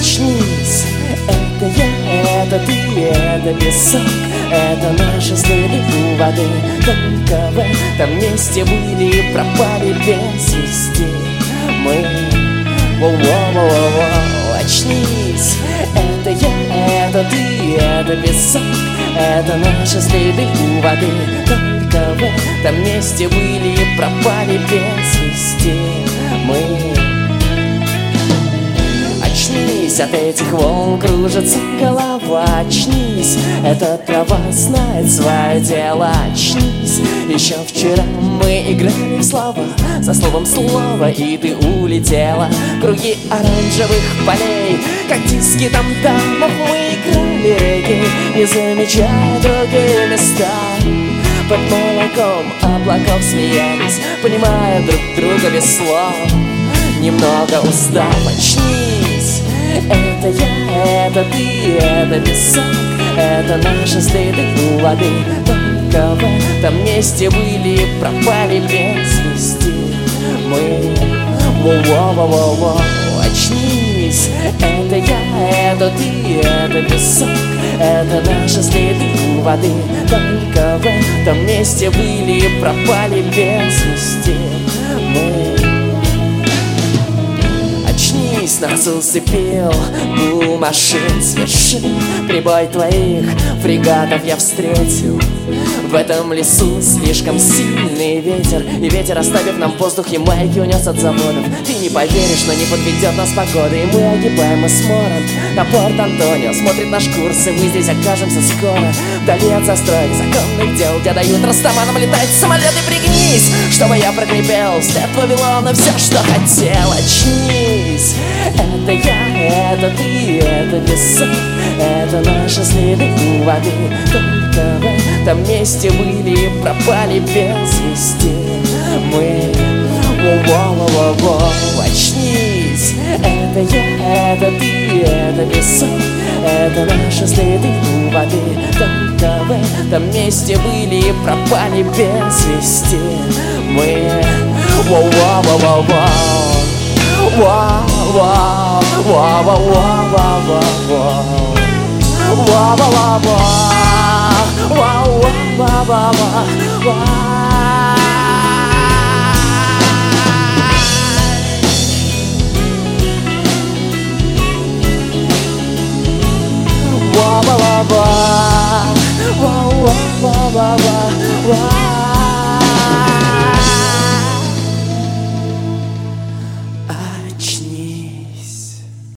Очнись, это я, это ты, это песок. Это наши следы у воды. Только в этом месте были пропали без вести Мы Воу-воу-воу-воу, очнись Это я, это ты, это песок. Это наши следы у воды. Только в этом месте были пропали без вести от этих волн кружится голова. Очнись, эта трава знает свое дело. Очнись, еще вчера мы играли в слова За словом слово, и ты улетела. Круги оранжевых полей, как диски там дамов Мы играли регги, не замечая другие места. Под молоком облаков смеялись Понимая друг друга без слов. Немного устав, очнись Это я, это ты, это песок Это наши следы у воды. Только в этом месте были, пропали без вести Мы Воу-воу-воу-воу, очнись Это я, это ты, это песок Это наши следы у воды. Только в этом месте были, пропали без вести Очнись, нас усыпил гул машин с вершин Прибой твоих фрегатов я встретил. В этом лесу слишком сильный ветер И ветер, оставив нам воздух, и майки унес от заводов. Ты не поверишь, но не подведет нас погода И мы огибаем Эсморанд на порт Антонио. Смотрит наш курс, и мы здесь окажемся скоро. Вдали от застроек законных дел Где дают растаманам летать самолеты. Пригнись, чтобы я прокрепел. Вслед Вавилона все, что хотел Очнись, это ты, это песок Это наши следы у воды. Только в этом месте были, пропали без вести. Мы Воу-воу-воу-воу, очнись. Это я, это ты, это песок Это наши следы у воды. Только в этом месте были, пропали без вести. Мы Воу-воу-воу-воу ва ва ва ва ва ва ва ва ва ва ва ва ва ва ва-ва-ва-ва, ва-ва-ва-ва wa wa